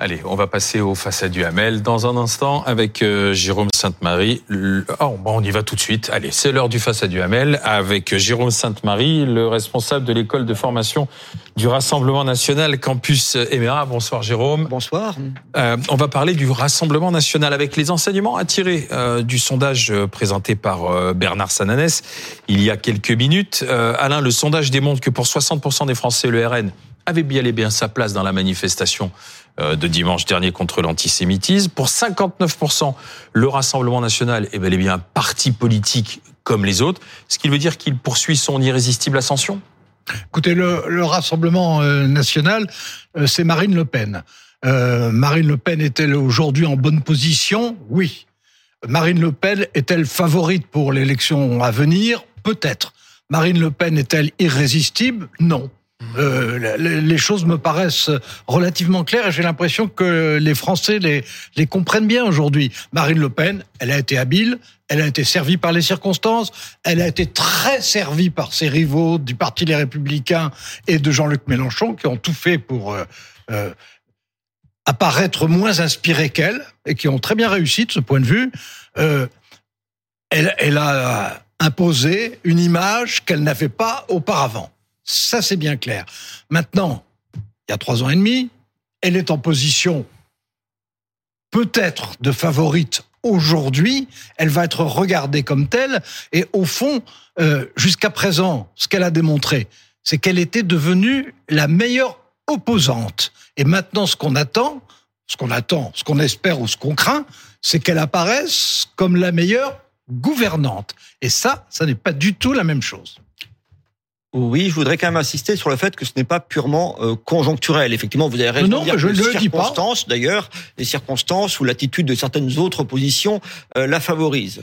Allez, on va passer au façade du Hamel dans un instant avec euh, Jérôme Sainte-Marie. Oh, bon, on y va tout de suite. Allez, c'est l'heure du façade du Hamel avec Jérôme Sainte-Marie, le responsable de l'école de formation du Rassemblement national Campus Éméra. Bonsoir Jérôme. Bonsoir. Euh, on va parler du Rassemblement national avec les enseignements à tirer euh, du sondage euh, présenté par euh, Bernard Sananès il y a quelques minutes. Alain, le sondage démontre que pour 60% des Français, le RN avait bien et bien sa place dans la manifestation euh, de dimanche dernier contre l'antisémitisme. Pour 59%, le Rassemblement national est bel et bien un parti politique comme les autres, ce qui veut dire qu'il poursuit son irrésistible ascension Écoutez, le, Rassemblement euh, national, euh, c'est Marine Le Pen. Marine Le Pen est-elle aujourd'hui en bonne position? Oui. Marine Le Pen est-elle favorite pour l'élection à venir? Peut-être. Marine Le Pen est-elle irrésistible? Non. Euh, les choses me paraissent relativement claires et j'ai l'impression que les Français les, comprennent bien aujourd'hui. Marine Le Pen, elle a été habile, elle a été servie par les circonstances, elle a été très servie par ses rivaux du Parti Les Républicains et de Jean-Luc Mélenchon qui ont tout fait pour euh, euh, apparaître moins inspirés qu'elle et qui ont très bien réussi de ce point de vue. elle a imposé une image qu'elle n'avait pas auparavant. Ça, c'est bien clair. Maintenant, il y a trois ans et demi, elle est en position peut-être de favorite aujourd'hui, elle va être regardée comme telle. Et au fond, euh, jusqu'à présent, ce qu'elle a démontré, c'est qu'elle était devenue la meilleure opposante. Et maintenant, ce qu'on attend, ce qu'on attend, ce qu'on espère ou ce qu'on craint, c'est qu'elle apparaisse comme la meilleure gouvernante. Et ça, ça n'est pas du tout la même chose. Oui, je voudrais quand même insister sur le fait que ce n'est pas purement euh, conjoncturel. Effectivement, vous avez raison non, de dire je que les circonstances, d'ailleurs, les circonstances ou l'attitude de certaines autres positions euh, la favorisent.